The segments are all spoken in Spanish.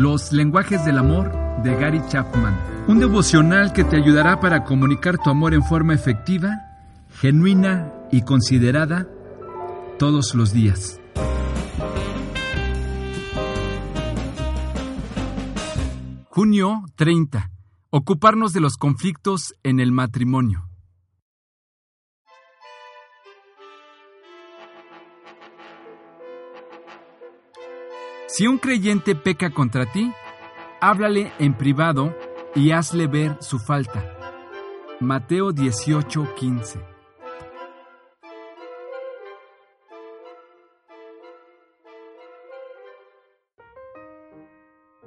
Los lenguajes del amor de Gary Chapman. Un devocional que te ayudará para comunicar tu amor en forma efectiva, genuina y considerada todos los días. Junio 30. Ocuparnos de los conflictos en el matrimonio. Si un creyente peca contra ti, háblale en privado y hazle ver su falta. Mateo 18:15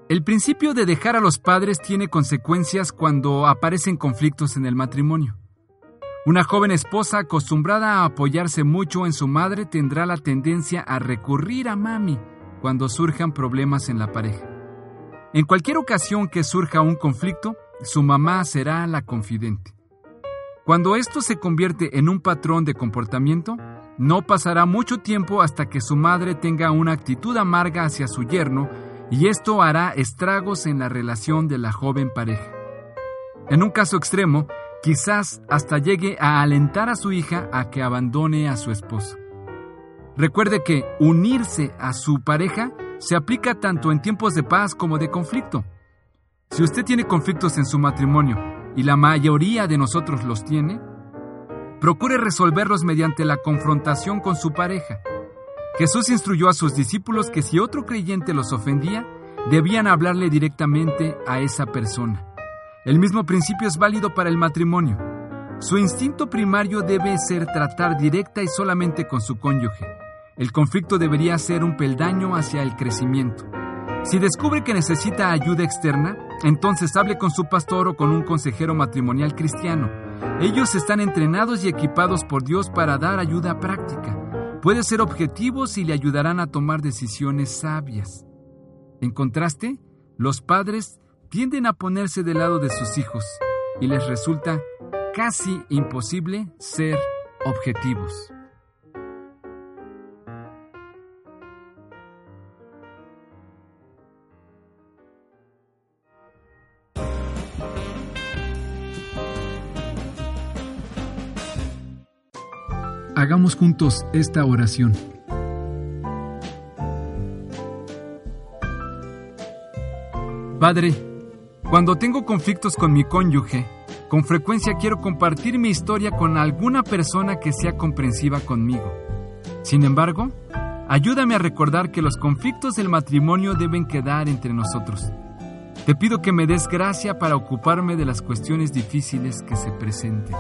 El principio de dejar a los padres tiene consecuencias cuando aparecen conflictos en el matrimonio. Una joven esposa acostumbrada a apoyarse mucho en su madre tendrá la tendencia a recurrir a mami cuando surjan problemas en la pareja. En cualquier ocasión que surja un conflicto, su mamá será la confidente. Cuando esto se convierte en un patrón de comportamiento, no pasará mucho tiempo hasta que su madre tenga una actitud amarga hacia su yerno y esto hará estragos en la relación de la joven pareja. En un caso extremo, quizás hasta llegue a alentar a su hija a que abandone a su esposo. Recuerde que unirse a su pareja se aplica tanto en tiempos de paz como de conflicto. Si usted tiene conflictos en su matrimonio, y la mayoría de nosotros los tiene, procure resolverlos mediante la confrontación con su pareja. Jesús instruyó a sus discípulos que si otro creyente los ofendía, debían hablarle directamente a esa persona. El mismo principio es válido para el matrimonio. Su instinto primario debe ser tratar directa y solamente con su cónyuge. El conflicto debería ser un peldaño hacia el crecimiento. Si descubre que necesita ayuda externa, entonces hable con su pastor o con un consejero matrimonial cristiano. Ellos están entrenados y equipados por Dios para dar ayuda práctica. Puede ser objetivos y le ayudarán a tomar decisiones sabias. En contraste, los padres tienden a ponerse del lado de sus hijos y les resulta casi imposible ser objetivos. Hagamos juntos esta oración. Padre, cuando tengo conflictos con mi cónyuge, con frecuencia quiero compartir mi historia con alguna persona que sea comprensiva conmigo. Sin embargo, ayúdame a recordar que los conflictos del matrimonio deben quedar entre nosotros. Te pido que me des gracia para ocuparme de las cuestiones difíciles que se presenten.